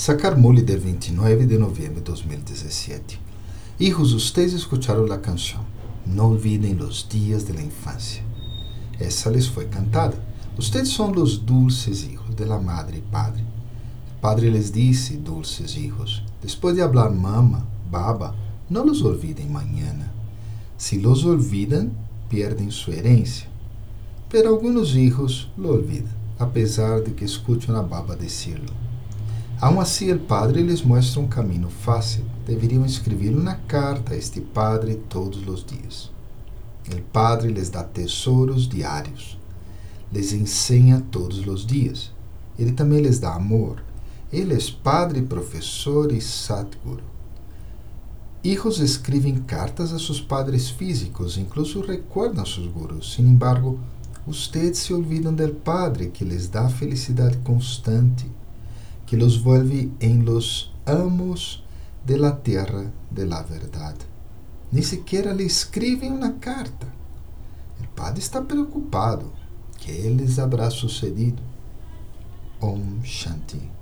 Sacar Mole del 29 de novembro de 2017. Hijos, ustedes escucharon la canción. No olviden los días de la infancia. Essa les foi cantada. Ustedes son los dulces hijos de la madre y padre. El padre les dice, dulces hijos, después de hablar mama, baba, no los olviden mañana. Si los olvidan, pierden su herencia. Pero algunos hijos lo olvidan, a pesar de que escuchan a baba decirlo. Aún assim, o padre lhes mostra um caminho fácil. Deveriam escrever uma carta a este padre todos os dias. O padre lhes dá tesouros diários. Les ensina todos os dias. Ele também lhes dá amor. Ele é padre, professor e Satguru. Hijos escrevem cartas a seus padres físicos, incluso recordam seus gurus. Sin embargo, ustedes se olvidam del padre que les dá felicidade constante que los vuelve en los amos de la tierra de la verdad. Ni siquiera le escriben una carta. El padre está preocupado. ¿Qué les habrá sucedido? Om Shanti.